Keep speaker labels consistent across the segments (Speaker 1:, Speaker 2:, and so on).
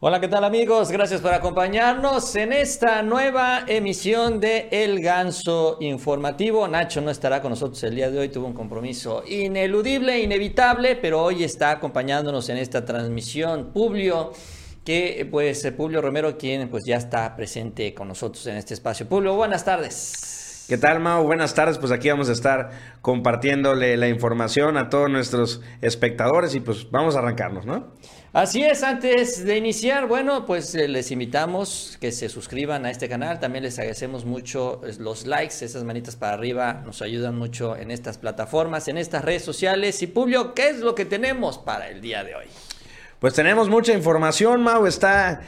Speaker 1: Hola, ¿qué tal amigos? Gracias por acompañarnos en esta nueva emisión de El Ganso Informativo. Nacho no estará con nosotros el día de hoy, tuvo un compromiso ineludible, inevitable, pero hoy está acompañándonos en esta transmisión. Publio, que pues Publio Romero, quien pues ya está presente con nosotros en este espacio. Publio, buenas tardes.
Speaker 2: ¿Qué tal, Mao? Buenas tardes. Pues aquí vamos a estar compartiéndole la información a todos nuestros espectadores y pues vamos a arrancarnos, ¿no?
Speaker 1: Así es, antes de iniciar, bueno, pues eh, les invitamos que se suscriban a este canal. También les agradecemos mucho los likes, esas manitas para arriba nos ayudan mucho en estas plataformas, en estas redes sociales. Y Publio, ¿qué es lo que tenemos para el día de hoy?
Speaker 2: Pues tenemos mucha información, Mau. Está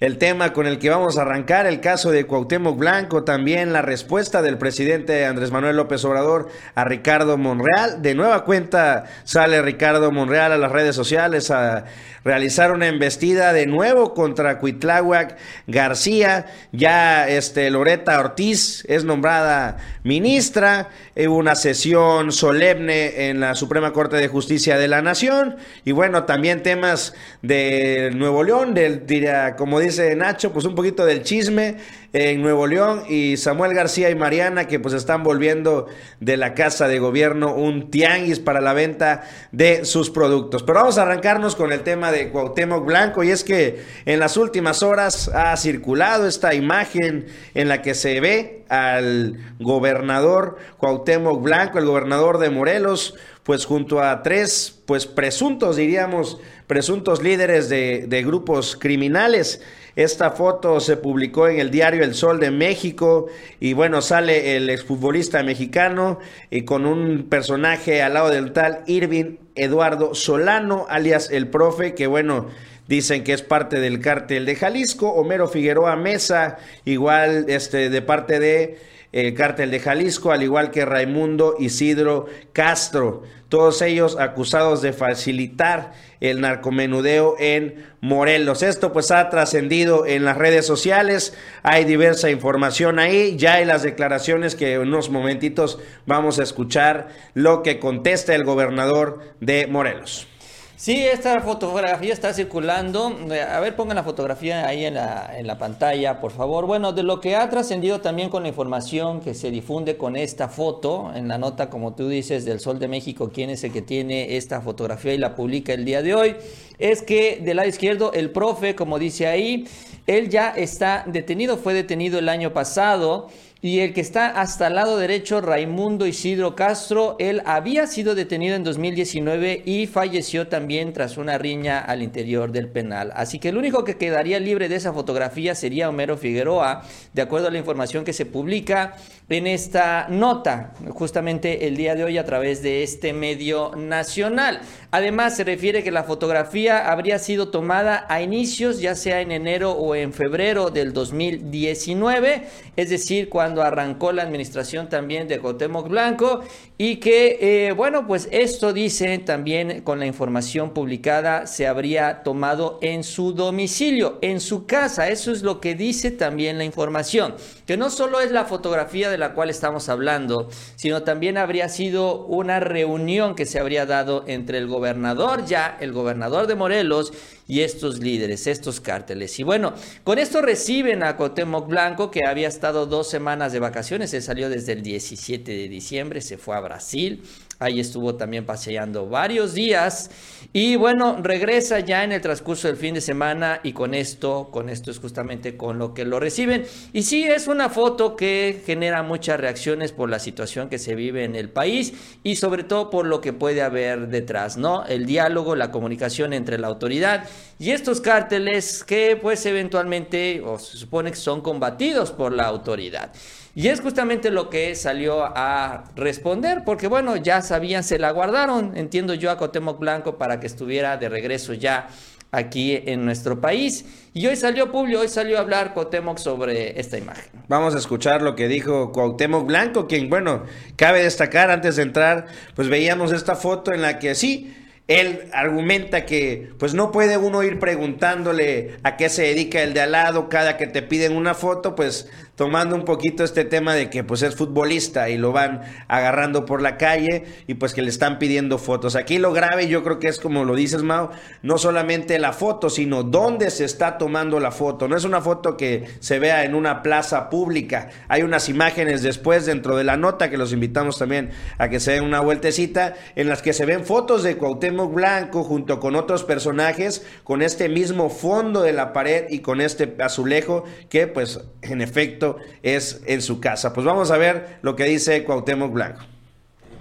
Speaker 2: el tema con el que vamos a arrancar, el caso de Cuauhtémoc Blanco, también la respuesta del presidente Andrés Manuel López Obrador a Ricardo Monreal. De nueva cuenta sale Ricardo Monreal a las redes sociales a realizar una embestida de nuevo contra Cuitláhuac García. Ya este, Loreta Ortiz es nombrada ministra. Hubo una sesión solemne en la Suprema Corte de Justicia de la Nación. Y bueno, también temas de Nuevo León, del, como dice Nacho, pues un poquito del chisme en Nuevo León y Samuel García y Mariana que pues están volviendo de la casa de gobierno un tianguis para la venta de sus productos. Pero vamos a arrancarnos con el tema de Cuauhtémoc Blanco y es que en las últimas horas ha circulado esta imagen en la que se ve al gobernador Cuauhtémoc Blanco, el gobernador de Morelos, pues junto a tres pues presuntos diríamos presuntos líderes de, de grupos criminales. Esta foto se publicó en el diario El Sol de México y bueno, sale el exfutbolista mexicano y con un personaje al lado del tal Irving Eduardo Solano, alias el profe, que bueno, dicen que es parte del cártel de Jalisco, Homero Figueroa Mesa, igual este de parte de el cártel de Jalisco, al igual que Raimundo Isidro Castro, todos ellos acusados de facilitar el narcomenudeo en Morelos. Esto pues ha trascendido en las redes sociales, hay diversa información ahí, ya hay las declaraciones que en unos momentitos vamos a escuchar lo que contesta el gobernador de Morelos.
Speaker 1: Sí, esta fotografía está circulando. A ver, pongan la fotografía ahí en la, en la pantalla, por favor. Bueno, de lo que ha trascendido también con la información que se difunde con esta foto, en la nota, como tú dices, del Sol de México, quién es el que tiene esta fotografía y la publica el día de hoy, es que del lado izquierdo, el profe, como dice ahí, él ya está detenido, fue detenido el año pasado. Y el que está hasta el lado derecho, Raimundo Isidro Castro, él había sido detenido en 2019 y falleció también tras una riña al interior del penal. Así que el único que quedaría libre de esa fotografía sería Homero Figueroa, de acuerdo a la información que se publica en esta nota, justamente el día de hoy a través de este medio nacional. Además, se refiere que la fotografía habría sido tomada a inicios, ya sea en enero o en febrero del 2019, es decir, cuando arrancó la administración también de Cotemoc Blanco, y que, eh, bueno, pues esto dice también con la información publicada, se habría tomado en su domicilio, en su casa, eso es lo que dice también la información, que no solo es la fotografía de la cual estamos hablando, sino también habría sido una reunión que se habría dado entre el gobernador ya, el gobernador de Morelos y estos líderes, estos cárteles. Y bueno, con esto reciben a Cotemoc Blanco, que había estado dos semanas de vacaciones, se salió desde el 17 de diciembre, se fue a Brasil, Ahí estuvo también paseando varios días. Y bueno, regresa ya en el transcurso del fin de semana y con esto, con esto es justamente con lo que lo reciben. Y sí, es una foto que genera muchas reacciones por la situación que se vive en el país y sobre todo por lo que puede haber detrás, ¿no? El diálogo, la comunicación entre la autoridad y estos cárteles que pues eventualmente o se supone que son combatidos por la autoridad. Y es justamente lo que salió a responder, porque bueno, ya sabían, se la guardaron, entiendo yo, a Cotemoc Blanco para que estuviera de regreso ya aquí en nuestro país. Y hoy salió Publio, hoy salió a hablar Cuauhtémoc sobre esta imagen.
Speaker 2: Vamos a escuchar lo que dijo Cuauhtémoc Blanco, quien, bueno, cabe destacar antes de entrar, pues veíamos esta foto en la que sí, él argumenta que pues no puede uno ir preguntándole a qué se dedica el de al lado cada que te piden una foto, pues tomando un poquito este tema de que pues es futbolista y lo van agarrando por la calle y pues que le están pidiendo fotos. Aquí lo grave yo creo que es como lo dices Mao, no solamente la foto, sino dónde se está tomando la foto. No es una foto que se vea en una plaza pública. Hay unas imágenes después dentro de la nota que los invitamos también a que se den una vueltecita en las que se ven fotos de Cuauhtémoc Blanco junto con otros personajes con este mismo fondo de la pared y con este azulejo que pues en efecto es en su casa. Pues vamos a ver lo que dice Cuauhtémoc Blanco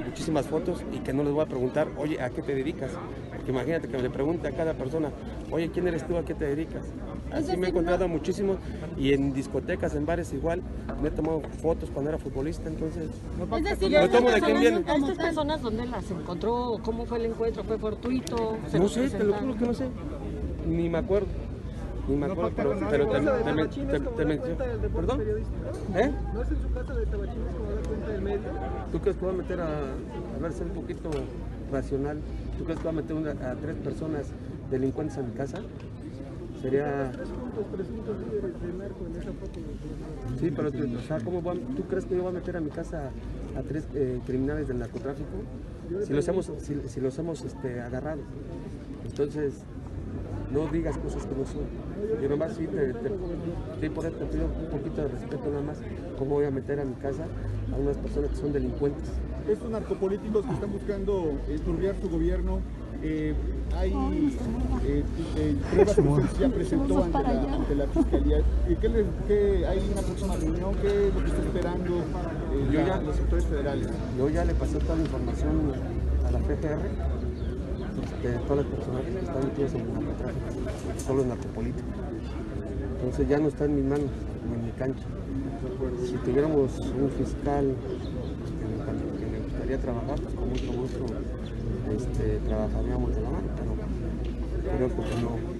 Speaker 3: muchísimas fotos y que no les voy a preguntar, oye, ¿a qué te dedicas? Porque imagínate que le pregunte a cada persona, oye, ¿quién eres tú? ¿A qué te dedicas? Así me he encontrado muchísimos y en discotecas, en bares igual, me he tomado fotos cuando era futbolista, entonces...
Speaker 4: Es decir,
Speaker 3: me tomo de quién viene.
Speaker 4: ¿A estas personas dónde las encontró? ¿Cómo fue el encuentro? ¿Fue fortuito?
Speaker 3: No sé, te lo juro que no sé, ni me acuerdo. Ni me acuerdo, pero, pero te, te, te, te, ¿Perdón? ¿Eh? ¿No es en su casa de Tabachines como da cuenta del medio? ¿Tú crees que va a meter a, a ver, ser un poquito racional? ¿Tú crees que va a meter una, a tres personas delincuentes en mi casa? Sería... Tres puntos, presuntos líderes de narco en esa foto. Sí, pero tú, o sea, ¿cómo va, ¿tú crees que yo voy a meter a mi casa a tres eh, criminales del narcotráfico? Si los hemos, si, si los hemos este, agarrado. Entonces, no digas cosas que no son. Yo nomás sí te, te, por te pido un poquito de respeto nada más, cómo voy a meter a mi casa a unas personas que son delincuentes.
Speaker 5: Estos narcopolíticos que están buscando esturbiar su gobierno, eh, hay eh, eh, pruebas que usted ya presentó ante la, ante la fiscalía. ¿Qué le, qué, ¿Hay una próxima reunión? ¿Qué es lo que está esperando eh, yo ya, los sectores federales?
Speaker 3: Yo ya le pasé toda la información a la PGR de todas las personas que están metidas en narcotráfico, son los narcopolíticos. Entonces ya no está en mis manos, ni en mi cancha. Si tuviéramos un fiscal que le gustaría trabajar, pues con mucho gusto este, trabajaríamos de la mano, pero creo que no.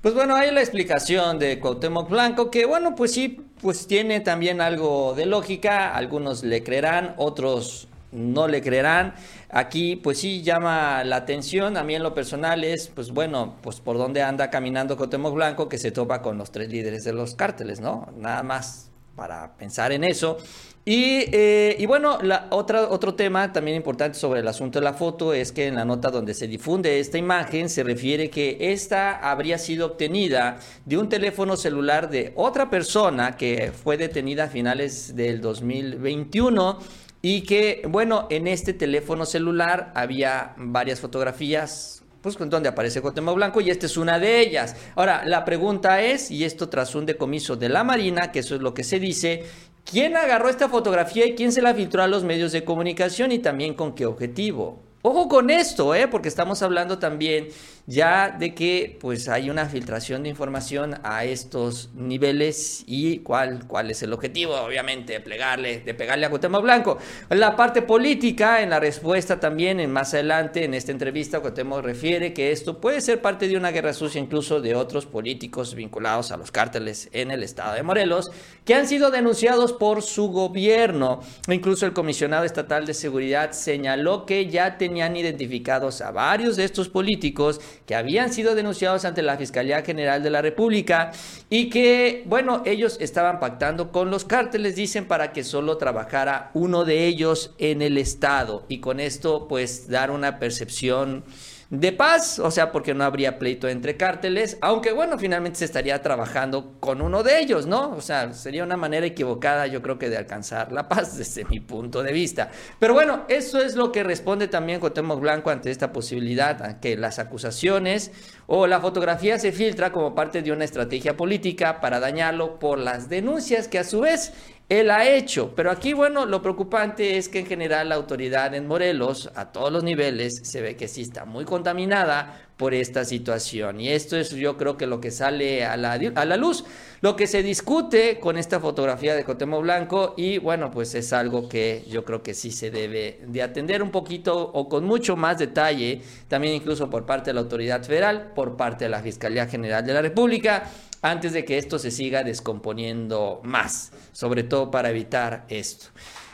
Speaker 1: Pues bueno, hay la explicación de Cuauhtémoc Blanco, que bueno, pues sí, pues tiene también algo de lógica, algunos le creerán, otros no le creerán. Aquí pues sí llama la atención, a mí en lo personal es, pues bueno, pues por dónde anda caminando Cotemos Blanco que se topa con los tres líderes de los cárteles, ¿no? Nada más para pensar en eso. Y, eh, y, bueno, la otra, otro tema también importante sobre el asunto de la foto es que en la nota donde se difunde esta imagen se refiere que esta habría sido obtenida de un teléfono celular de otra persona que fue detenida a finales del 2021 y que, bueno, en este teléfono celular había varias fotografías, pues donde aparece Cuauhtémoc Blanco y esta es una de ellas. Ahora, la pregunta es, y esto tras un decomiso de la Marina, que eso es lo que se dice, ¿quién agarró esta fotografía y quién se la filtró a los medios de comunicación y también con qué objetivo? Ojo con esto, ¿eh? porque estamos hablando también ya de que pues hay una filtración de información a estos niveles y cuál, cuál es el objetivo, obviamente, de plegarle, de pegarle a Cuauhtémoc Blanco. La parte política, en la respuesta también, en más adelante, en esta entrevista, Cuauhtémoc refiere que esto puede ser parte de una guerra sucia incluso de otros políticos vinculados a los cárteles en el estado de Morelos, que han sido denunciados por su gobierno. Incluso el comisionado estatal de seguridad señaló que ya tenían identificados a varios de estos políticos que habían sido denunciados ante la Fiscalía General de la República y que, bueno, ellos estaban pactando con los cárteles, dicen, para que solo trabajara uno de ellos en el Estado. Y con esto, pues, dar una percepción de paz, o sea, porque no habría pleito entre cárteles, aunque bueno, finalmente se estaría trabajando con uno de ellos, ¿no? O sea, sería una manera equivocada, yo creo que de alcanzar la paz desde mi punto de vista. Pero bueno, eso es lo que responde también Cuauhtémoc Blanco ante esta posibilidad, que las acusaciones o la fotografía se filtra como parte de una estrategia política para dañarlo por las denuncias que a su vez él ha hecho. Pero aquí, bueno, lo preocupante es que en general la autoridad en Morelos, a todos los niveles, se ve que sí está muy contaminada por esta situación. Y esto es yo creo que lo que sale a la, a la luz, lo que se discute con esta fotografía de Cotemo Blanco y bueno, pues es algo que yo creo que sí se debe de atender un poquito o con mucho más detalle, también incluso por parte de la autoridad federal, por parte de la Fiscalía General de la República antes de que esto se siga descomponiendo más, sobre todo para evitar esto.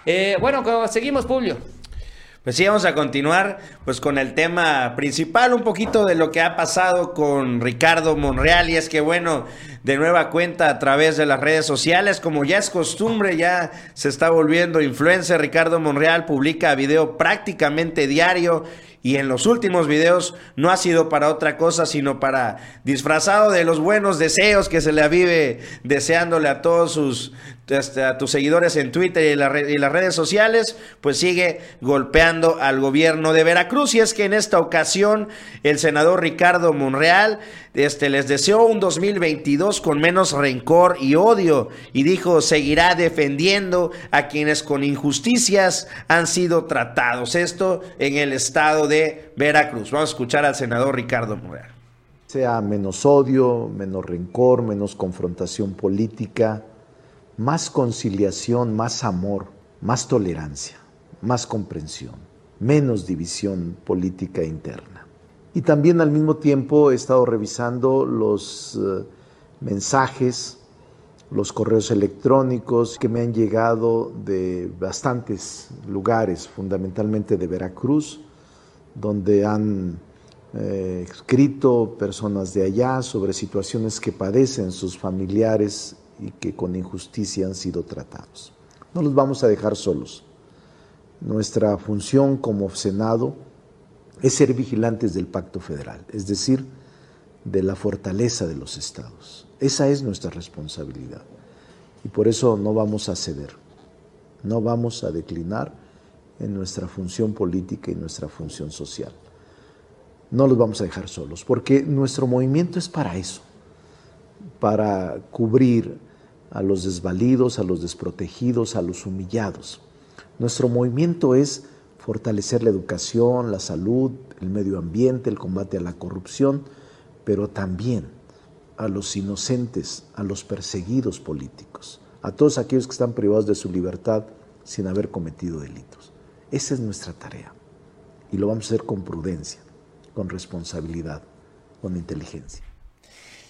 Speaker 1: Eh, bueno, seguimos, Publio.
Speaker 2: Pues sí, vamos a continuar pues con el tema principal, un poquito de lo que ha pasado con Ricardo Monreal y es que bueno, de nueva cuenta a través de las redes sociales. Como ya es costumbre, ya se está volviendo influencer. Ricardo Monreal publica video prácticamente diario y en los últimos videos no ha sido para otra cosa, sino para disfrazado de los buenos deseos que se le avive deseándole a todos sus este, a tus seguidores en Twitter y, y, las redes sociales, pues sigue golpeando al gobierno de Veracruz. Y es que en esta ocasión el senador Ricardo Monreal este, les deseó un 2022 con menos rencor y odio y dijo seguirá defendiendo a quienes con injusticias han sido tratados. Esto en el estado de Veracruz. Vamos a escuchar al senador Ricardo Monreal.
Speaker 6: Sea menos odio, menos rencor, menos confrontación política más conciliación, más amor, más tolerancia, más comprensión, menos división política interna. Y también al mismo tiempo he estado revisando los eh, mensajes, los correos electrónicos que me han llegado de bastantes lugares, fundamentalmente de Veracruz, donde han eh, escrito personas de allá sobre situaciones que padecen sus familiares y que con injusticia han sido tratados. No los vamos a dejar solos. Nuestra función como Senado es ser vigilantes del pacto federal, es decir, de la fortaleza de los estados. Esa es nuestra responsabilidad. Y por eso no vamos a ceder, no vamos a declinar en nuestra función política y nuestra función social. No los vamos a dejar solos, porque nuestro movimiento es para eso, para cubrir a los desvalidos, a los desprotegidos, a los humillados. Nuestro movimiento es fortalecer la educación, la salud, el medio ambiente, el combate a la corrupción, pero también a los inocentes, a los perseguidos políticos, a todos aquellos que están privados de su libertad sin haber cometido delitos. Esa es nuestra tarea y lo vamos a hacer con prudencia, con responsabilidad, con inteligencia.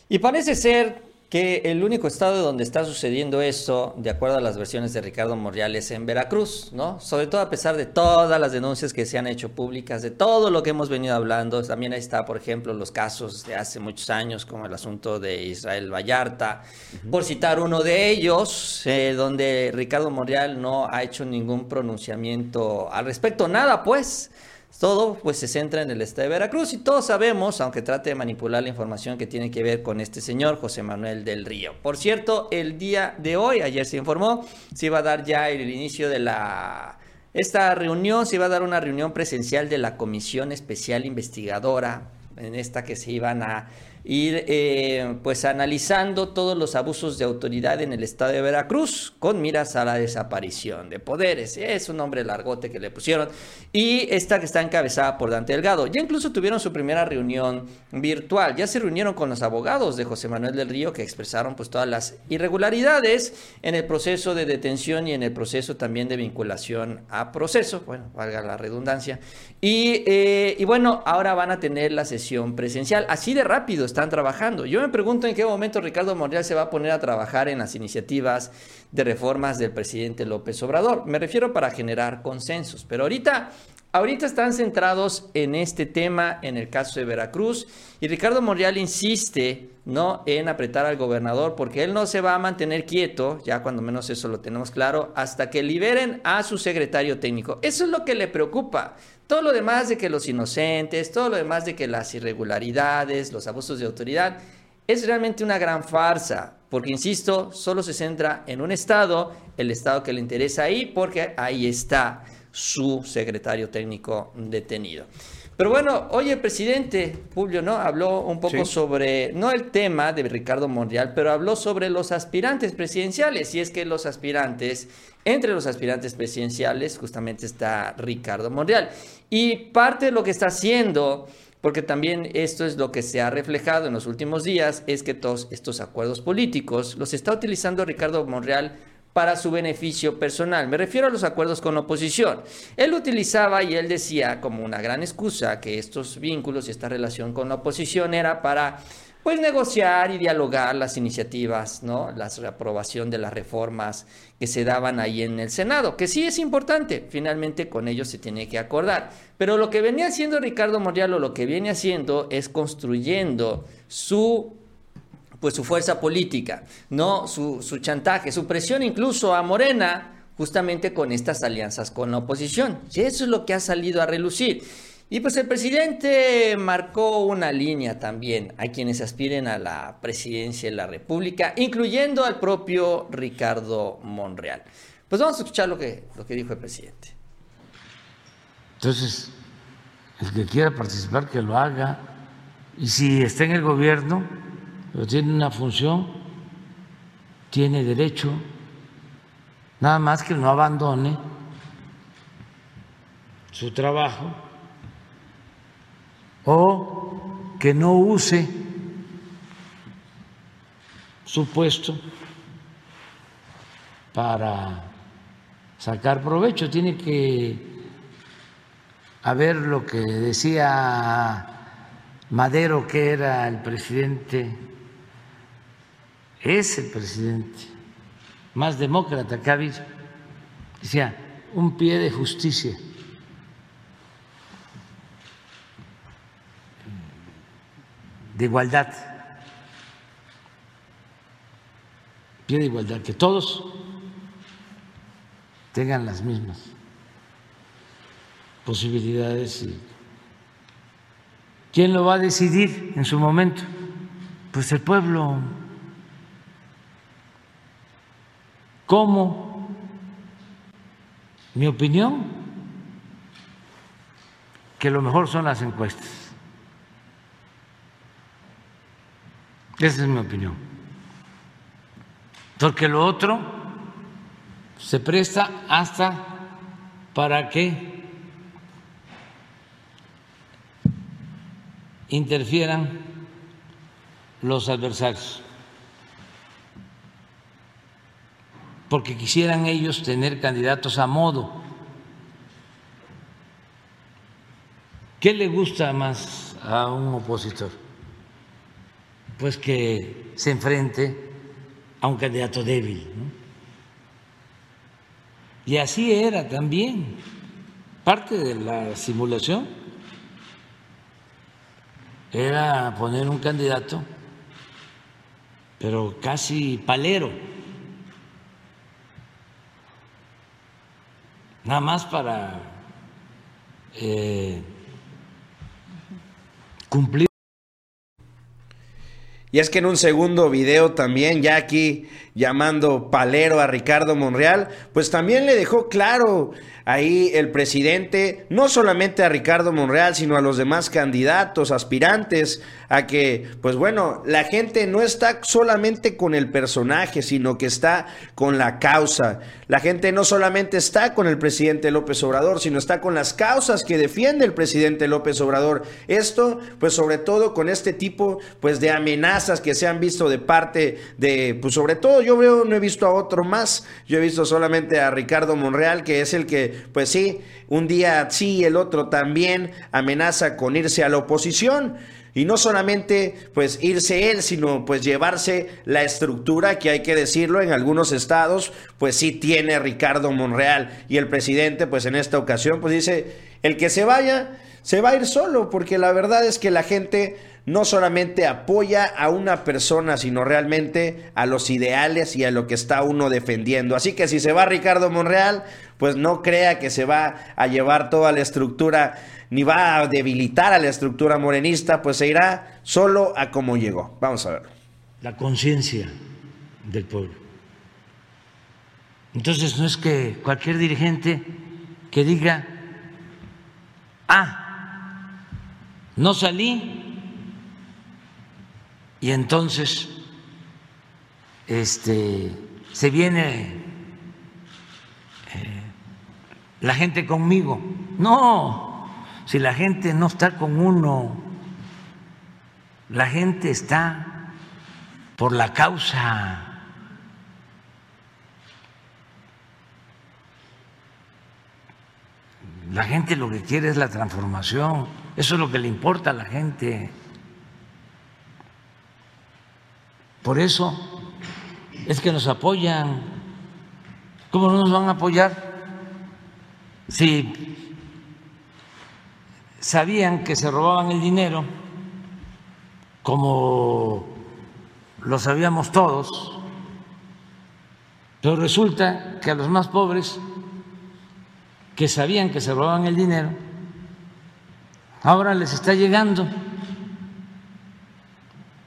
Speaker 1: Y parece ser que el único estado donde está sucediendo esto, de acuerdo a las versiones de Ricardo Monreal, es en Veracruz, ¿no? Sobre todo a pesar de todas las denuncias que se han hecho públicas, de todo lo que hemos venido hablando. También ahí está, por ejemplo, los casos de hace muchos años, como el asunto de Israel Vallarta, por citar uno de ellos, eh, donde Ricardo Monreal no ha hecho ningún pronunciamiento al respecto, nada, pues. Todo pues se centra en el estado de Veracruz y todos sabemos, aunque trate de manipular la información que tiene que ver con este señor José Manuel del Río. Por cierto, el día de hoy, ayer se informó, se iba a dar ya el inicio de la esta reunión, se iba a dar una reunión presencial de la Comisión Especial Investigadora en esta que se iban a ir eh, pues analizando todos los abusos de autoridad en el estado de Veracruz con miras a la desaparición de poderes. Es un nombre largote que le pusieron. Y esta que está encabezada por Dante Delgado. Ya incluso tuvieron su primera reunión virtual. Ya se reunieron con los abogados de José Manuel del Río que expresaron pues todas las irregularidades en el proceso de detención y en el proceso también de vinculación a proceso. Bueno, valga la redundancia. Y, eh, y bueno, ahora van a tener la sesión presencial. Así de rápido están trabajando. Yo me pregunto en qué momento Ricardo Monreal se va a poner a trabajar en las iniciativas de reformas del presidente López Obrador. Me refiero para generar consensos. Pero ahorita, ahorita están centrados en este tema, en el caso de Veracruz, y Ricardo Monreal insiste no en apretar al gobernador porque él no se va a mantener quieto, ya cuando menos eso lo tenemos claro, hasta que liberen a su secretario técnico. Eso es lo que le preocupa. Todo lo demás de que los inocentes, todo lo demás de que las irregularidades, los abusos de autoridad, es realmente una gran farsa, porque, insisto, solo se centra en un Estado, el Estado que le interesa ahí, porque ahí está su secretario técnico detenido. Pero bueno, oye, presidente Julio, ¿no? Habló un poco sobre, no el tema de Ricardo Monreal, pero habló sobre los aspirantes presidenciales. Y es que los aspirantes, entre los aspirantes presidenciales, justamente está Ricardo Monreal. Y parte de lo que está haciendo, porque también esto es lo que se ha reflejado en los últimos días, es que todos estos acuerdos políticos los está utilizando Ricardo Monreal para su beneficio personal. Me refiero a los acuerdos con la oposición. Él utilizaba y él decía como una gran excusa que estos vínculos y esta relación con la oposición era para pues negociar y dialogar las iniciativas, ¿no? La aprobación de las reformas que se daban ahí en el Senado, que sí es importante, finalmente con ellos se tiene que acordar. Pero lo que venía haciendo Ricardo Monreal o lo que viene haciendo es construyendo su pues su fuerza política, no su, su chantaje, su presión incluso a Morena justamente con estas alianzas con la oposición. Y eso es lo que ha salido a relucir. Y pues el presidente marcó una línea también a quienes aspiren a la presidencia de la República, incluyendo al propio Ricardo Monreal. Pues vamos a escuchar lo que, lo que dijo el presidente.
Speaker 7: Entonces, el que quiera participar, que lo haga. Y si está en el gobierno, pero tiene una función, tiene derecho Nada más que no abandone su trabajo o que no use su puesto para sacar provecho. Tiene que haber lo que decía Madero, que era el presidente, es el presidente más demócrata que ha habido. Decía, un pie de justicia. de igualdad, pie de igualdad, que todos tengan las mismas posibilidades. ¿Quién lo va a decidir en su momento? Pues el pueblo. ¿Cómo? Mi opinión, que lo mejor son las encuestas. Esa es mi opinión. Porque lo otro se presta hasta para que interfieran los adversarios. Porque quisieran ellos tener candidatos a modo. ¿Qué le gusta más a un opositor? Pues que se enfrente a un candidato débil. Y así era también parte de la simulación. Era poner un candidato, pero casi palero nada más para eh, cumplir.
Speaker 2: Y es que en un segundo video también, ya aquí llamando palero a Ricardo Monreal, pues también le dejó claro ahí el presidente, no solamente a Ricardo Monreal, sino a los demás candidatos, aspirantes, a que, pues bueno, la gente no está solamente con el personaje, sino que está con la causa. La gente no solamente está con el presidente López Obrador, sino está con las causas que defiende el presidente López Obrador. Esto, pues sobre todo con este tipo, pues de amenazas que se han visto de parte de, pues sobre todo yo veo, no he visto a otro más, yo he visto solamente a Ricardo Monreal, que es el que pues sí, un día sí, el otro también amenaza con irse a la oposición. Y no solamente pues irse él, sino pues llevarse la estructura que hay que decirlo en algunos estados, pues sí tiene Ricardo Monreal. Y el presidente pues en esta ocasión pues dice, el que se vaya, se va a ir solo, porque la verdad es que la gente no solamente apoya a una persona, sino realmente a los ideales y a lo que está uno defendiendo. Así que si se va Ricardo Monreal, pues no crea que se va a llevar toda la estructura, ni va a debilitar a la estructura morenista, pues se irá solo a como llegó. Vamos a ver.
Speaker 7: La conciencia del pueblo. Entonces no es que cualquier dirigente que diga, ah, no salí y entonces este, se viene eh, la gente conmigo. No, si la gente no está con uno, la gente está por la causa. La gente lo que quiere es la transformación, eso es lo que le importa a la gente. Por eso es que nos apoyan. ¿Cómo no nos van a apoyar? Si sabían que se robaban el dinero, como lo sabíamos todos, pero resulta que a los más pobres que sabían que se robaban el dinero, ahora les está llegando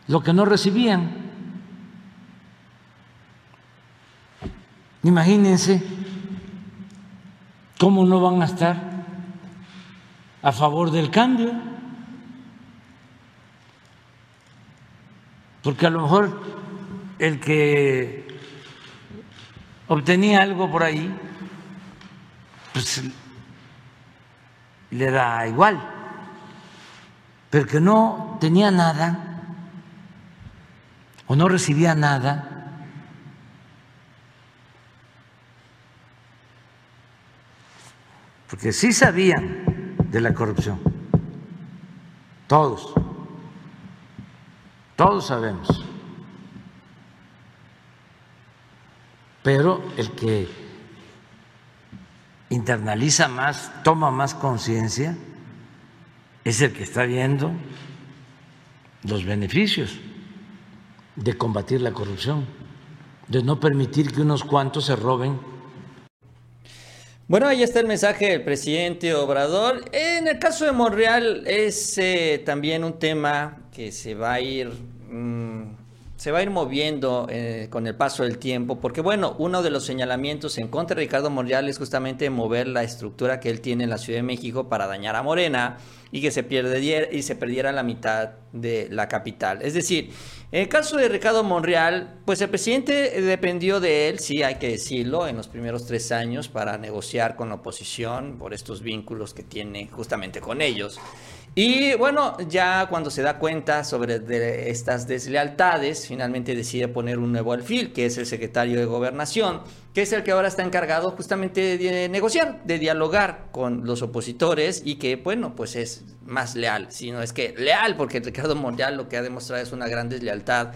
Speaker 7: lo que no recibían. Imagínense cómo no van a estar a favor del cambio, porque a lo mejor el que obtenía algo por ahí, pues le da igual, pero que no tenía nada o no recibía nada, porque sí sabían de la corrupción. Todos. Todos sabemos. Pero el que internaliza más, toma más conciencia, es el que está viendo los beneficios de combatir la corrupción, de no permitir que unos cuantos se roben
Speaker 1: bueno, ahí está el mensaje del presidente Obrador. En el caso de Monreal es eh, también un tema que se va a ir... Mm, se va a ir moviendo eh, con el paso del tiempo, porque bueno, uno de los señalamientos en contra de Ricardo Monreal es justamente mover la estructura que él tiene en la Ciudad de México para dañar a Morena y que se perdiera, y se perdiera la mitad de la capital. Es decir, en el caso de Ricardo Monreal, pues el presidente dependió de él, sí hay que decirlo, en los primeros tres años para negociar con la oposición por estos vínculos que tiene justamente con ellos. Y bueno, ya cuando se da cuenta sobre estas deslealtades, finalmente decide poner un nuevo alfil, que es el secretario de Gobernación, que es el que ahora está encargado justamente de negociar, de dialogar con los opositores y que, bueno, pues es más leal, sino es que leal, porque Ricardo Monreal lo que ha demostrado es una gran deslealtad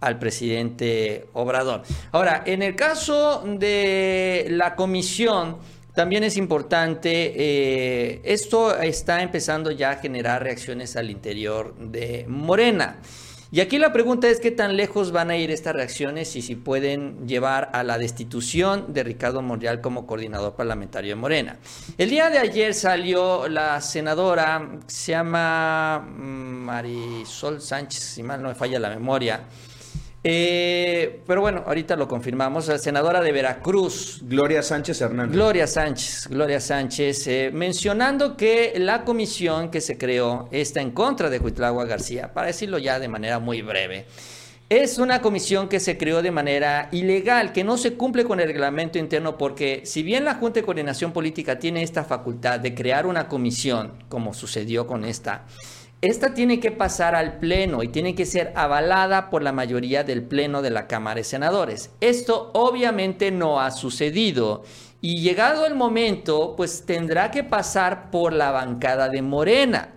Speaker 1: al presidente Obrador. Ahora, en el caso de la comisión, también es importante, eh, esto está empezando ya a generar reacciones al interior de Morena. Y aquí la pregunta es qué tan lejos van a ir estas reacciones y si pueden llevar a la destitución de Ricardo Monreal como coordinador parlamentario de Morena. El día de ayer salió la senadora, se llama mm, Marisol Sánchez, si mal no me falla la memoria, eh, pero bueno, ahorita lo confirmamos. La senadora de Veracruz.
Speaker 2: Gloria Sánchez Hernández.
Speaker 1: Gloria Sánchez, Gloria Sánchez, eh, mencionando que la comisión que se creó está en contra de Huitlagua García, para decirlo ya de manera muy breve. Es una comisión que se creó de manera ilegal, que no se cumple con el reglamento interno, porque si bien la Junta de Coordinación Política tiene esta facultad de crear una comisión, como sucedió con esta, esta tiene que pasar al Pleno y tiene que ser avalada por la mayoría del Pleno de la Cámara de Senadores. Esto obviamente no ha sucedido y llegado el momento, pues tendrá que pasar por la bancada de Morena.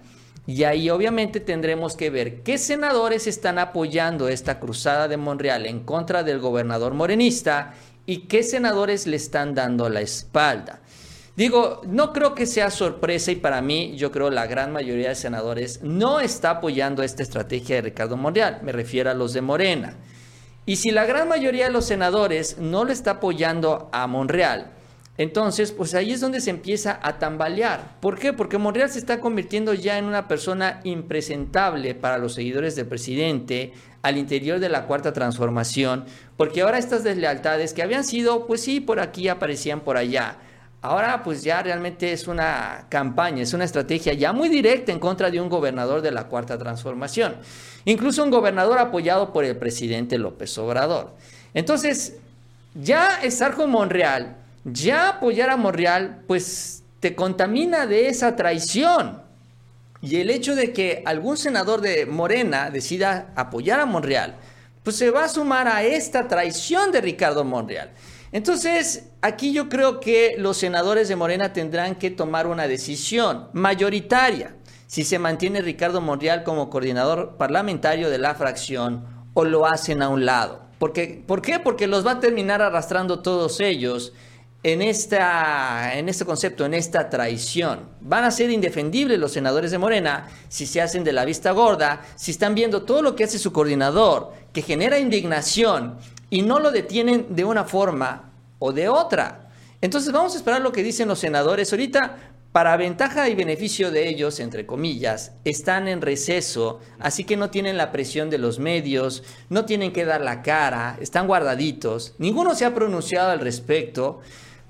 Speaker 1: Y ahí obviamente tendremos que ver qué senadores están apoyando esta cruzada de Monreal en contra del gobernador morenista y qué senadores le están dando la espalda. Digo, no creo que sea sorpresa y para mí, yo creo la gran mayoría de senadores no está apoyando esta estrategia de Ricardo Monreal, me refiero a los de Morena. Y si la gran mayoría de los senadores no le está apoyando a Monreal, entonces, pues ahí es donde se empieza a tambalear. ¿Por qué? Porque Monreal se está convirtiendo ya en una persona impresentable para los seguidores del presidente al interior de la cuarta transformación, porque ahora estas deslealtades que habían sido, pues sí, por aquí aparecían por allá Ahora pues ya realmente es una campaña, es una estrategia ya muy directa en contra de un gobernador de la Cuarta Transformación. Incluso un gobernador apoyado por el presidente López Obrador. Entonces, ya estar con Monreal, ya apoyar a Monreal, pues te contamina de esa traición. Y el hecho de que algún senador de Morena decida apoyar a Monreal, pues se va a sumar a esta traición de Ricardo Monreal. Entonces, aquí yo creo que los senadores de Morena tendrán que tomar una decisión mayoritaria si se mantiene Ricardo Monreal como coordinador parlamentario de la fracción o lo hacen a un lado. Porque, ¿Por qué? Porque los va a terminar arrastrando todos ellos en, esta, en este concepto, en esta traición. Van a ser indefendibles los senadores de Morena si se hacen de la vista gorda, si están viendo todo lo que hace su coordinador, que genera indignación y no lo detienen de una forma o de otra. Entonces vamos a esperar lo que dicen los senadores. Ahorita, para ventaja y beneficio de ellos, entre comillas, están en receso, así que no tienen la presión de los medios, no tienen que dar la cara, están guardaditos. Ninguno se ha pronunciado al respecto.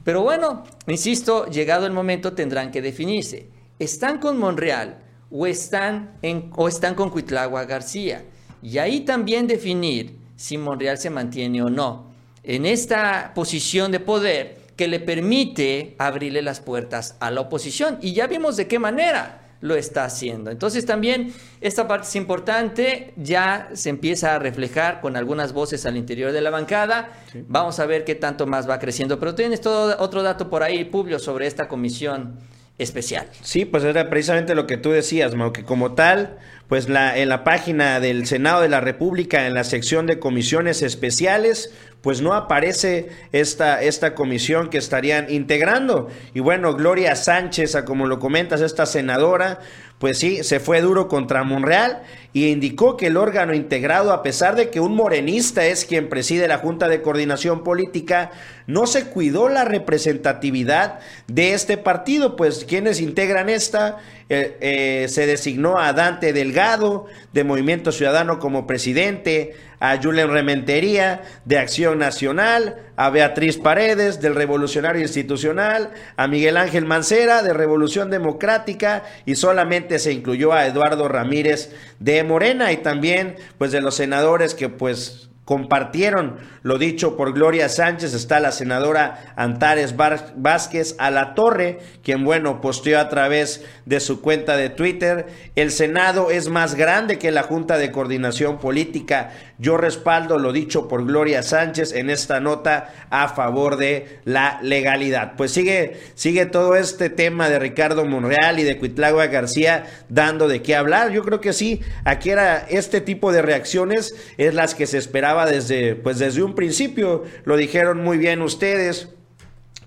Speaker 1: Pero bueno, insisto, llegado el momento tendrán que definirse. ¿Están con Monreal o están, en, o están con Cuitlagua García? Y ahí también definir si Monreal se mantiene o no en esta posición de poder que le permite abrirle las puertas a la oposición. Y ya vimos de qué manera lo está haciendo. Entonces también esta parte es importante, ya se empieza a reflejar con algunas voces al interior de la bancada. Vamos a ver qué tanto más va creciendo. Pero tienes todo otro dato por ahí, Publio, sobre esta comisión especial.
Speaker 2: Sí, pues era precisamente lo que tú decías, Mau, que como tal, pues la, en la página del Senado de la República, en la sección de comisiones especiales, pues no aparece esta, esta comisión que estarían integrando. Y bueno, Gloria Sánchez, como lo comentas, esta senadora, pues sí, se fue duro contra Monreal y indicó que el órgano integrado, a pesar de que un morenista es quien preside la Junta de Coordinación Política, no se cuidó la representatividad de este partido, pues quienes integran esta, eh, eh, se designó a Dante Delgado de Movimiento Ciudadano como presidente, a Julen Rementería de Acción Nacional, a Beatriz Paredes del Revolucionario Institucional, a Miguel Ángel Mancera de Revolución Democrática y solamente se incluyó a Eduardo Ramírez de Morena y también pues de los senadores que pues compartieron lo dicho por Gloria Sánchez, está la senadora Antares Vázquez a la torre, quien bueno, posteó a través de su cuenta de Twitter, el Senado es más grande que la Junta de Coordinación Política, yo respaldo lo dicho por Gloria Sánchez en esta nota a favor de la legalidad. Pues sigue, sigue todo este tema de Ricardo Monreal y de Cuitlagua García dando de qué hablar, yo creo que sí, aquí era este tipo de reacciones es las que se esperaba desde, pues desde un principio, lo dijeron muy bien ustedes,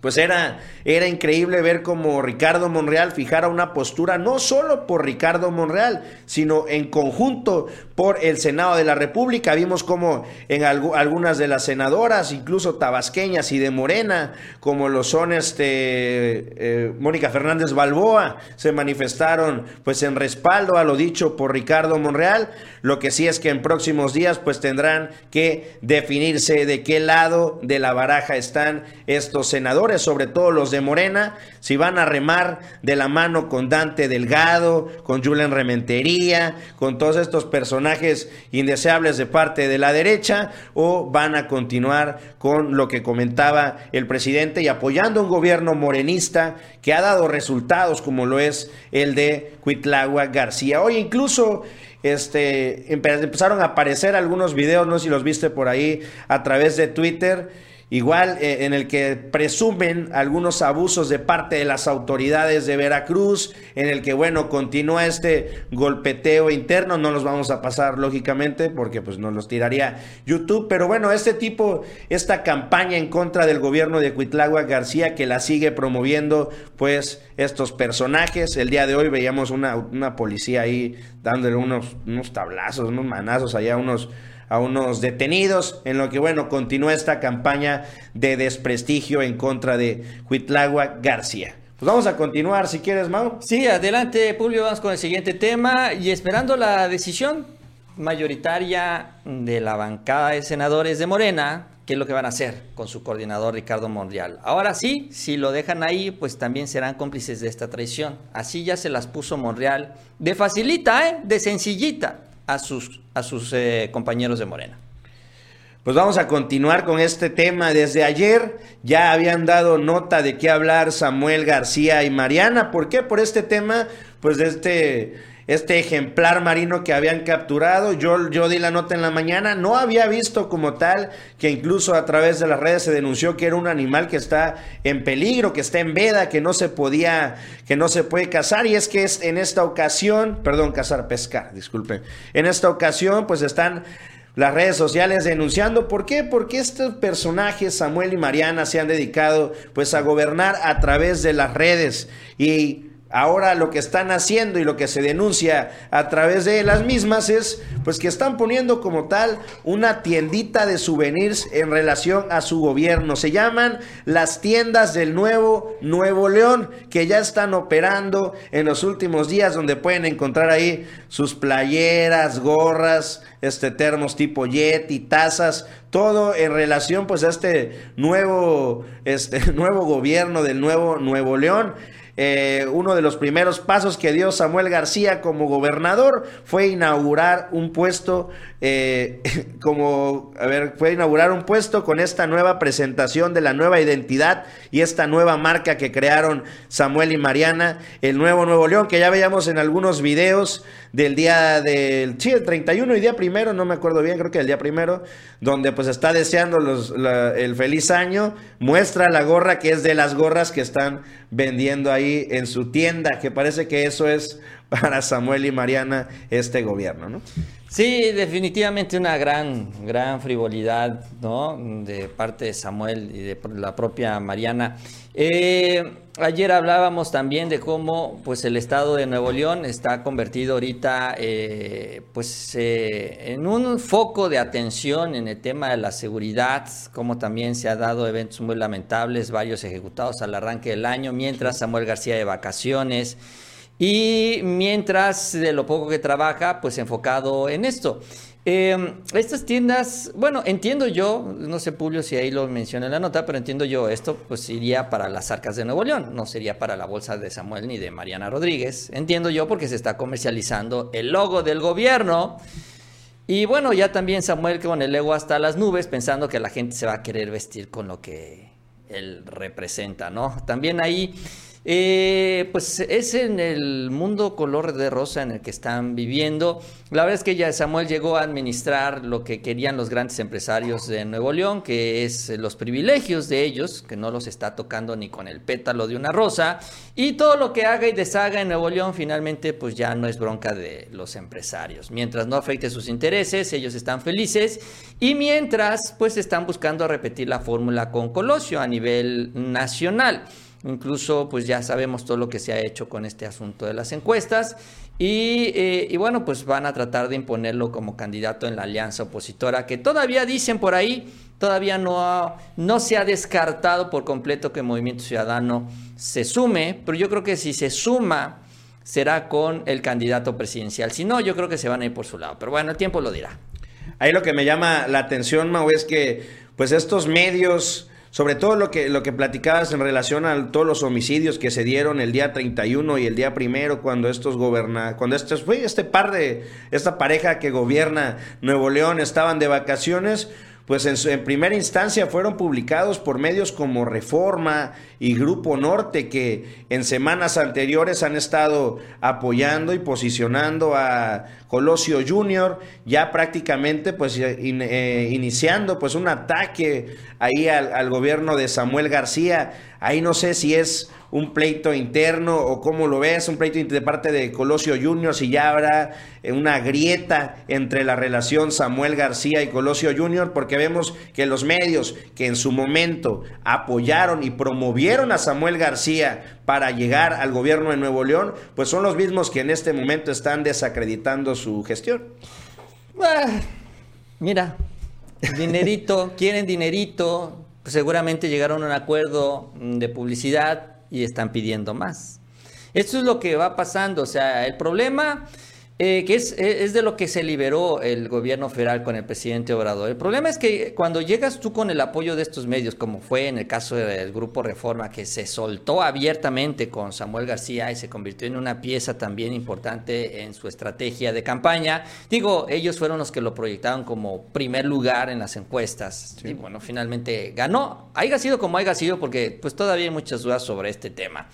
Speaker 2: pues era, era increíble ver cómo Ricardo Monreal fijara una postura no solo por Ricardo Monreal, sino en conjunto por el Senado de la República. Vimos como en algunas de las senadoras, incluso tabasqueñas y de Morena, como lo son este eh, Mónica Fernández Balboa, se manifestaron pues en respaldo a lo dicho por Ricardo Monreal. Lo que sí es que en próximos días pues tendrán que definirse de qué lado de la baraja están estos senadores sobre todo los de Morena, si van a remar de la mano con Dante Delgado, con Julian Rementería, con todos estos personajes indeseables de parte de la derecha, o van a continuar con lo que comentaba el presidente y apoyando un gobierno morenista que ha dado resultados como lo es el de Cuitlagua García. Hoy incluso este, empezaron a aparecer algunos videos, no sé si los viste por ahí a través de Twitter igual eh, en el que presumen algunos abusos de parte de las autoridades de Veracruz, en el que, bueno, continúa este golpeteo interno, no los vamos a pasar lógicamente porque pues nos los tiraría YouTube, pero bueno, este tipo, esta campaña en contra del gobierno de Cuitlagua García que la sigue promoviendo pues estos personajes, el día de hoy veíamos una, una policía ahí dándole unos, unos tablazos, unos manazos allá, unos a unos detenidos, en lo que, bueno, continúa esta campaña de desprestigio en contra de Huitlagua García. Pues vamos a continuar, si quieres, Mau.
Speaker 1: Sí, adelante, Publio, vamos con el siguiente tema y esperando la decisión mayoritaria de la bancada de senadores de Morena, qué es lo que van a hacer con su coordinador Ricardo Monreal. Ahora sí, si lo dejan ahí, pues también serán cómplices de esta traición. Así ya se las puso Monreal de facilita, ¿eh? de sencillita a sus, a sus eh, compañeros de Morena.
Speaker 2: Pues vamos a continuar con este tema. Desde ayer ya habían dado nota de qué hablar Samuel García y Mariana. ¿Por qué? Por este tema, pues de este este ejemplar marino que habían capturado. Yo, yo di la nota en la mañana, no había visto como tal que incluso a través de las redes se denunció que era un animal que está en peligro, que está en veda, que no se podía, que no se puede cazar. Y es que es, en esta ocasión, perdón, cazar, pescar, disculpe. En esta ocasión, pues están las redes sociales denunciando. ¿Por qué? Porque estos personajes, Samuel y Mariana, se han dedicado pues a gobernar a través de las redes y Ahora lo que están haciendo y lo que se denuncia a través de las mismas es pues que están poniendo como tal una tiendita de souvenirs en relación a su gobierno. Se llaman las tiendas del nuevo Nuevo León que ya están operando en los últimos días donde pueden encontrar ahí sus playeras, gorras, este termos tipo Yeti, tazas, todo en relación pues a este nuevo este nuevo gobierno del nuevo Nuevo León. Eh, uno de los primeros pasos que dio Samuel García como gobernador fue inaugurar un puesto eh, como, a ver, fue inaugurar un puesto con esta nueva presentación de la nueva identidad y esta nueva marca que crearon Samuel y Mariana, el nuevo Nuevo León, que ya veíamos en algunos videos del día del, sí, el 31 y día primero, no me acuerdo bien, creo que el día primero, donde pues está deseando los, el feliz año, muestra la gorra que es de las gorras que están vendiendo ahí en su tienda, que parece que eso es para Samuel y Mariana este gobierno, ¿no?
Speaker 1: Sí, definitivamente una gran, gran frivolidad, ¿no? De parte de Samuel y de la propia Mariana. Eh, ayer hablábamos también de cómo, pues, el Estado de Nuevo León está convertido ahorita, eh, pues, eh, en un foco de atención en el tema de la seguridad, como también se ha dado eventos muy lamentables, varios ejecutados al arranque del año, mientras Samuel García de vacaciones. Y mientras de lo poco que trabaja, pues enfocado en esto. Em, estas tiendas, bueno, entiendo yo, no sé Publio si ahí lo menciona en la nota, pero entiendo yo, esto pues iría para las arcas de Nuevo León, no sería para la bolsa de Samuel ni de Mariana Rodríguez. Entiendo yo porque se está comercializando el logo del gobierno. Y bueno, ya también Samuel con el ego hasta las nubes, pensando que la gente se va a querer vestir con lo que él representa, ¿no? También ahí eh, pues es en el mundo color de rosa en el que están viviendo. La verdad es que ya Samuel llegó a administrar lo que querían los grandes empresarios de Nuevo León, que es los privilegios de ellos, que no los está tocando ni con el pétalo de una rosa, y todo lo que haga y deshaga en Nuevo León finalmente pues ya no es bronca de los empresarios. Mientras no afecte sus intereses, ellos están felices y mientras pues están buscando repetir la fórmula con Colosio a nivel nacional. Incluso pues ya sabemos todo lo que se ha hecho con este asunto de las encuestas. Y, eh, bueno pues van a tratar de imponerlo como candidato en la alianza opositora que todavía dicen por ahí, todavía no, no se ha descartado por completo que Movimiento Ciudadano se sume, pero yo creo que si se suma será con el candidato presidencial, si no yo creo que se van a ir por su lado, pero bueno el tiempo lo dirá.
Speaker 2: Ahí lo que me llama la atención, Mau, es que pues estos medios sobre todo lo que, lo que platicabas en relación a todos los homicidios que se dieron el día 31 y el día primero cuando estos goberna, cuando estos, este par de, esta pareja que gobierna Nuevo León estaban de vacaciones, pues en, en, primera instancia fueron publicados por medios como Reforma y Grupo Norte, que en semanas anteriores han estado apoyando y posicionando a Colosio Junior, ya prácticamente pues eh, iniciando pues un ataque ahí al gobierno de Samuel García. Ahí no sé si es un pleito interno o cómo lo ves, un pleito de parte de Colosio Junior, si ya habrá eh, una grieta entre la relación Samuel García y Colosio Junior, porque vemos que los medios que en su momento apoyaron y promovieron a Samuel García para llegar al gobierno de Nuevo León, pues son los mismos que en este momento están desacreditando su gestión.
Speaker 1: Mira, dinerito, quieren dinerito, seguramente llegaron a un acuerdo de publicidad y están pidiendo más. Esto es lo que va pasando, o sea, el problema eh, que es, es, de lo que se liberó el gobierno federal con el presidente Obrador. El problema es que cuando llegas tú con el apoyo de estos medios, como fue en el caso del Grupo Reforma, que se soltó abiertamente con Samuel García y se convirtió en una pieza también importante en su estrategia de campaña, digo, ellos fueron los que lo proyectaron como primer lugar en las encuestas. Y bueno, finalmente ganó, haya sido como haya sido, porque pues todavía hay muchas dudas sobre este tema.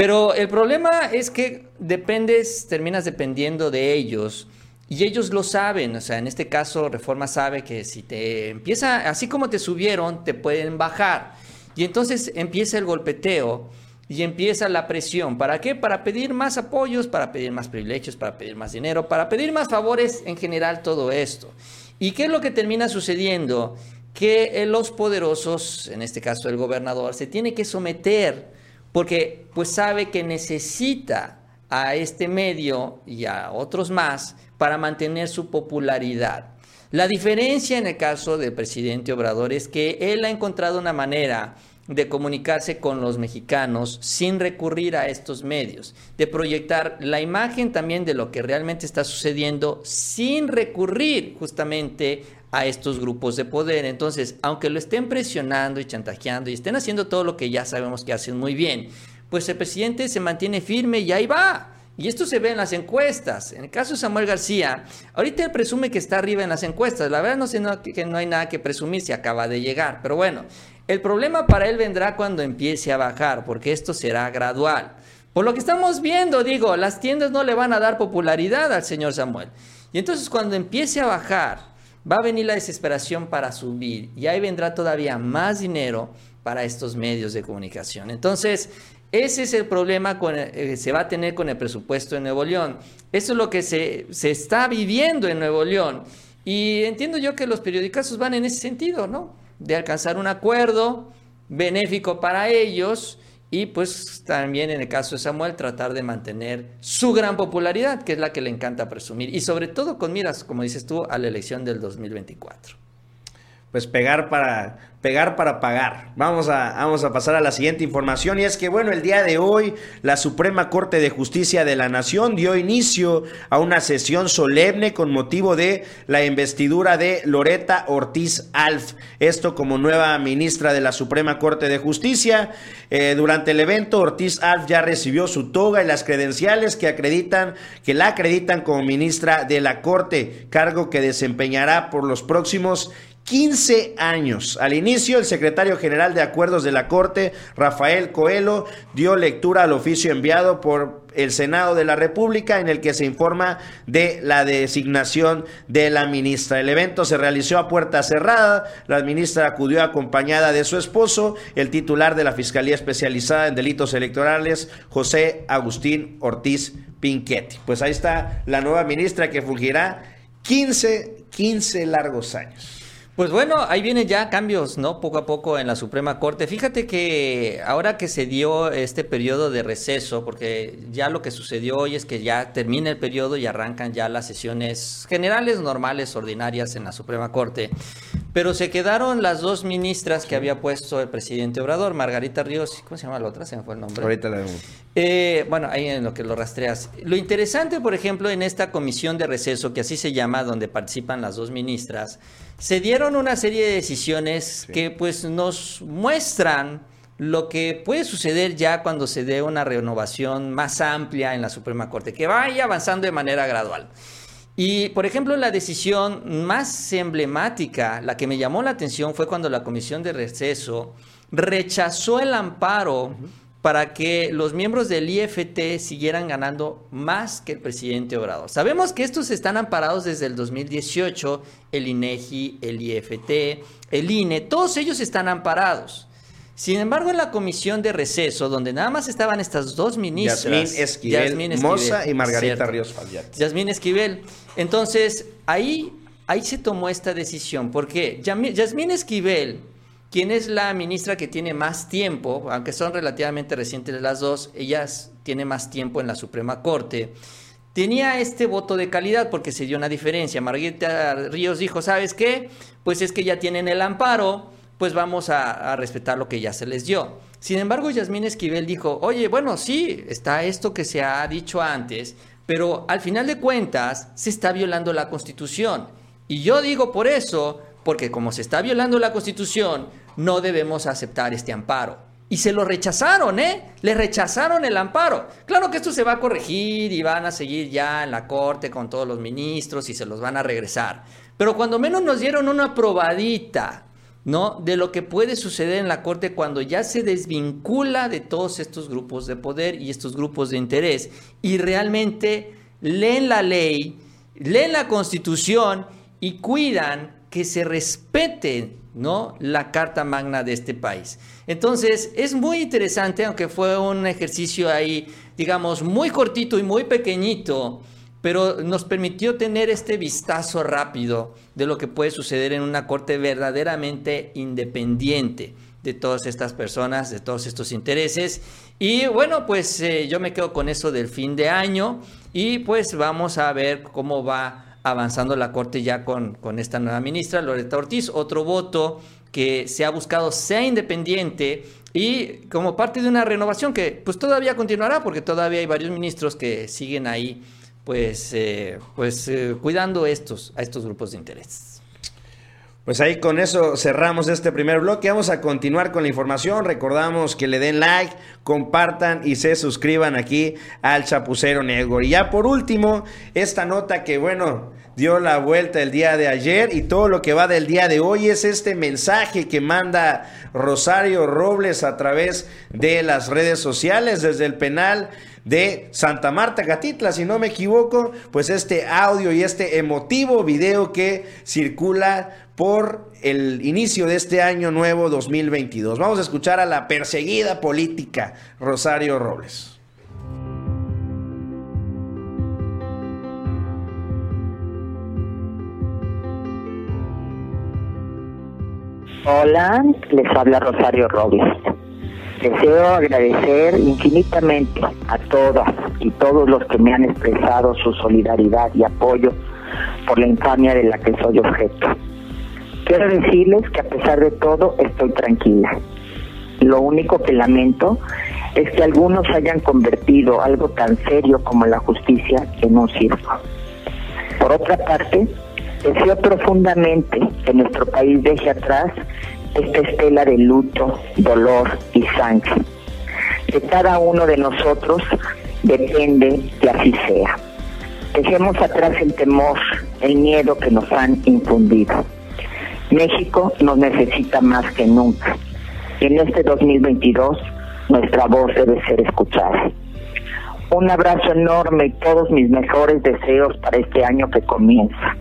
Speaker 1: Pero el problema es que dependes, terminas dependiendo de ellos. Y ellos lo saben, o sea, en este caso Reforma sabe que si te empieza, así como te subieron, te pueden bajar. Y entonces empieza el golpeteo y empieza la presión. ¿Para qué? Para pedir más apoyos, para pedir más privilegios, para pedir más dinero, para pedir más favores en general, todo esto. ¿Y qué es lo que termina sucediendo? Que los poderosos, en este caso el gobernador, se tiene que someter porque pues sabe que necesita a este medio y a otros más para mantener su popularidad. La diferencia en el caso del presidente Obrador es que él ha encontrado una manera de comunicarse con los mexicanos sin recurrir a estos medios, de proyectar la imagen también de lo que realmente está sucediendo sin recurrir justamente a estos grupos de poder. Entonces, aunque lo estén presionando y chantajeando y estén haciendo todo lo que ya sabemos que hacen muy bien, pues el presidente se mantiene firme y ahí va. Y esto se ve en las encuestas. En el caso de Samuel García, ahorita él presume que está arriba en las encuestas. La verdad no sé que no hay nada que presumir si acaba de llegar. Pero bueno, el problema para él vendrá cuando empiece a bajar, porque esto será gradual. Por lo que estamos viendo, digo, las tiendas no le van a dar popularidad al señor Samuel. Y entonces cuando empiece a bajar, va a venir la desesperación para subir y ahí vendrá todavía más dinero para estos medios de comunicación. Entonces, ese es el problema que eh, se va a tener con el presupuesto en Nuevo León. Eso es lo que se, se está viviendo en Nuevo León. Y entiendo yo que los periódicos van en ese sentido, ¿no? de alcanzar un acuerdo benéfico para ellos y pues también en el caso de Samuel tratar de mantener su gran popularidad, que es la que le encanta presumir, y sobre todo con miras, como dices tú, a la elección del 2024.
Speaker 2: Pues pegar para pegar para pagar. Vamos a, vamos a pasar a la siguiente información y es que bueno, el día de hoy la Suprema Corte de Justicia de la Nación dio inicio a una sesión solemne con motivo de la investidura de Loreta Ortiz Alf, esto como nueva ministra de la Suprema Corte de Justicia. Eh, durante el evento Ortiz Alf ya recibió su toga y las credenciales que acreditan, que la acreditan como ministra de la Corte, cargo que desempeñará por los próximos 15 años. Al inicio, el secretario general de Acuerdos de la Corte, Rafael Coelho, dio lectura al oficio enviado por el Senado de la República en el que se informa de la designación de la ministra. El evento se realizó a puerta cerrada. La ministra acudió acompañada de su esposo, el titular de la Fiscalía Especializada en Delitos Electorales, José Agustín Ortiz Pinchetti. Pues ahí está la nueva ministra que fungirá 15, 15 largos años.
Speaker 1: Pues bueno, ahí vienen ya cambios, ¿no? Poco a poco en la Suprema Corte. Fíjate que ahora que se dio este periodo de receso, porque ya lo que sucedió hoy es que ya termina el periodo y arrancan ya las sesiones generales, normales, ordinarias en la Suprema Corte. Pero se quedaron las dos ministras que había puesto el presidente Obrador, Margarita Ríos, ¿cómo se llama la otra? Se me fue el nombre.
Speaker 2: Ahorita la
Speaker 1: eh, bueno, ahí en lo que lo rastreas. Lo interesante, por ejemplo, en esta comisión de receso, que así se llama, donde participan las dos ministras, se dieron una serie de decisiones que pues nos muestran lo que puede suceder ya cuando se dé una renovación más amplia en la Suprema Corte, que vaya avanzando de manera gradual. Y, por ejemplo, la decisión más emblemática, la que me llamó la atención, fue cuando la Comisión de Receso rechazó el amparo para que los miembros del IFT siguieran ganando más que el presidente Obrador. Sabemos que estos están amparados desde el 2018, el INEGI, el IFT, el INE, todos ellos están amparados. Sin embargo, en la comisión de receso, donde nada más estaban estas dos ministras,
Speaker 2: Yasmín Esquivel, Moza y Margarita Ríos Fallat.
Speaker 1: Yasmín Esquivel. Entonces, ahí, ahí se tomó esta decisión, porque Yasmín Esquivel ¿Quién es la ministra que tiene más tiempo, aunque son relativamente recientes las dos, ellas tiene más tiempo en la Suprema Corte. Tenía este voto de calidad porque se dio una diferencia. Margarita Ríos dijo, ¿sabes qué? Pues es que ya tienen el amparo, pues vamos a, a respetar lo que ya se les dio. Sin embargo, Yasmín Esquivel dijo, oye, bueno, sí, está esto que se ha dicho antes, pero al final de cuentas se está violando la Constitución. Y yo digo por eso, porque como se está violando la Constitución, no debemos aceptar este amparo. Y se lo rechazaron, ¿eh? Le rechazaron el amparo. Claro que esto se va a corregir y van a seguir ya en la corte con todos los ministros y se los van a regresar. Pero cuando menos nos dieron una probadita, ¿no? De lo que puede suceder en la corte cuando ya se desvincula de todos estos grupos de poder y estos grupos de interés y realmente leen la ley, leen la constitución y cuidan que se respete ¿no? la Carta Magna de este país. Entonces, es muy interesante, aunque fue un ejercicio ahí, digamos, muy cortito y muy pequeñito, pero nos permitió tener este vistazo rápido de lo que puede suceder en una corte verdaderamente independiente de todas estas personas, de todos estos intereses. Y bueno, pues eh, yo me quedo con eso del fin de año y pues vamos a ver cómo va avanzando la Corte ya con, con esta nueva ministra, Loreta Ortiz. Otro voto que se ha buscado sea independiente y como parte de una renovación que pues todavía continuará porque todavía hay varios ministros que siguen ahí pues, eh, pues eh, cuidando estos, a estos grupos de interés.
Speaker 2: Pues ahí con eso cerramos este primer bloque. Vamos a continuar con la información. Recordamos que le den like, compartan y se suscriban aquí al Chapucero Negro. Y ya por último, esta nota que bueno, dio la vuelta el día de ayer y todo lo que va del día de hoy es este mensaje que manda Rosario Robles a través de las redes sociales desde el penal de Santa Marta Gatitla, si no me equivoco, pues este audio y este emotivo video que circula por el inicio de este año nuevo 2022. Vamos a escuchar a la perseguida política Rosario Robles.
Speaker 8: Hola, les habla Rosario Robles. Deseo agradecer infinitamente a todas y todos los que me han expresado su solidaridad y apoyo por la infamia de la que soy objeto. Quiero decirles que a pesar de todo estoy tranquila. Lo único que lamento es que algunos hayan convertido algo tan serio como la justicia en un circo. Por otra parte, deseo profundamente que nuestro país deje atrás esta estela de luto, dolor y sangre. De cada uno de nosotros depende que así sea. Dejemos atrás el temor, el miedo que nos han infundido. México nos necesita más que nunca. En este 2022 nuestra voz debe ser escuchada. Un abrazo enorme y todos mis mejores deseos para este año que comienza.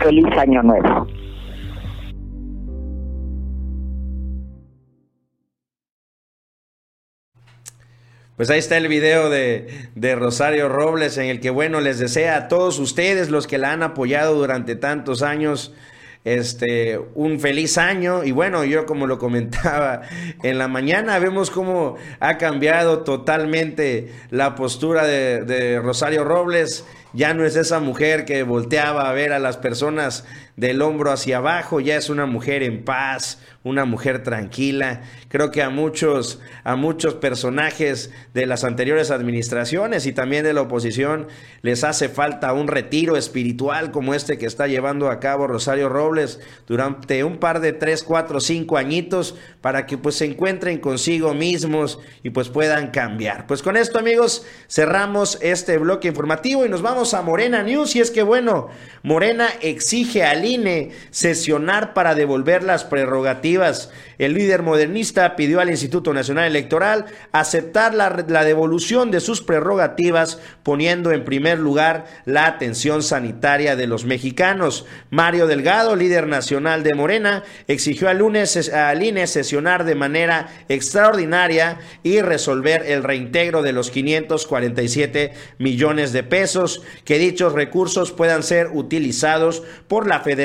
Speaker 8: Feliz año nuevo.
Speaker 2: Pues ahí está el video de, de, Rosario Robles en el que, bueno, les desea a todos ustedes, los que la han apoyado durante tantos años, este, un feliz año. Y bueno, yo como lo comentaba en la mañana, vemos cómo ha cambiado totalmente la postura de, de Rosario Robles. Ya no es esa mujer que volteaba a ver a las personas del hombro hacia abajo, ya es una mujer en paz, una mujer tranquila. Creo que a muchos, a muchos personajes de las anteriores administraciones y también de la oposición les hace falta un retiro espiritual como este que está llevando a cabo Rosario Robles durante un par de tres, cuatro, cinco añitos para que pues se encuentren consigo mismos y pues puedan cambiar. Pues con esto amigos cerramos este bloque informativo y nos vamos a Morena News y es que bueno, Morena exige al INE sesionar para devolver las prerrogativas. El líder modernista pidió al Instituto Nacional Electoral aceptar la, la, devolución de sus prerrogativas, poniendo en primer lugar la atención sanitaria de los mexicanos. Mario Delgado, líder nacional de Morena, exigió al, lunes, al INE sesionar de manera extraordinaria y resolver el reintegro de los 547 millones de pesos, que dichos recursos puedan ser utilizados por la Federación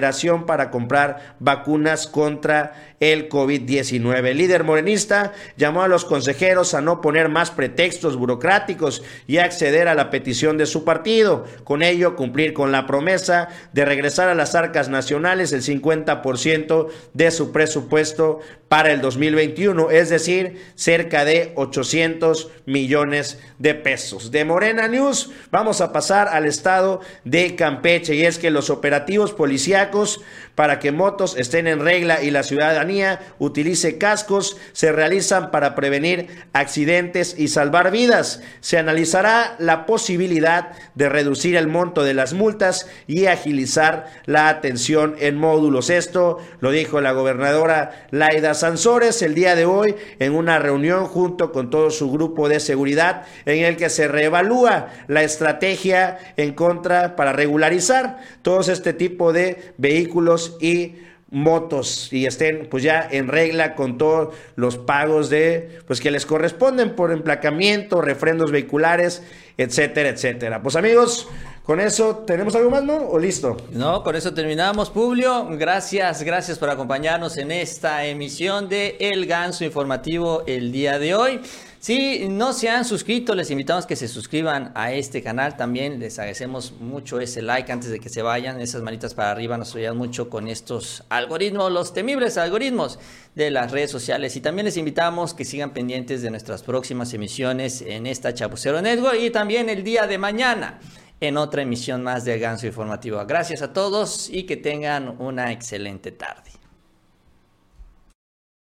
Speaker 2: para comprar vacunas contra el COVID-19. El líder morenista llamó a los consejeros a no poner más pretextos burocráticos y acceder a la petición de su partido. Con ello, cumplir con la promesa de regresar a las arcas nacionales el 50% de su presupuesto para el 2021, es decir, cerca de 800 millones de pesos. De Morena News, vamos a pasar al estado de Campeche y es que los operativos policíacos para que motos estén en regla y la ciudadanía utilice cascos se realizan para prevenir accidentes y salvar vidas. Se analizará la posibilidad de reducir el monto de las multas y agilizar la atención en módulos. Esto lo dijo la gobernadora Laida Sansores el día de hoy en una reunión junto con todo su grupo de seguridad en el que se reevalúa la estrategia en contra para regularizar todos este tipo de vehículos y motos y estén pues ya en regla con todos los pagos de pues que les corresponden por emplacamiento, refrendos vehiculares, etcétera, etcétera. Pues amigos, con eso tenemos algo más, ¿no? ¿O listo?
Speaker 1: No, con eso terminamos, Publio. Gracias, gracias por acompañarnos en esta emisión de El Ganso Informativo el día de hoy. Si no se han suscrito, les invitamos que se suscriban a este canal. También les agradecemos mucho ese like antes de que se vayan. Esas manitas para arriba nos ayudan mucho con estos algoritmos, los temibles algoritmos de las redes sociales. Y también les invitamos que sigan pendientes de nuestras próximas emisiones en esta Chapucero Network y también el día de mañana en otra emisión más de Ganso Informativo. Gracias a todos y que tengan una excelente tarde.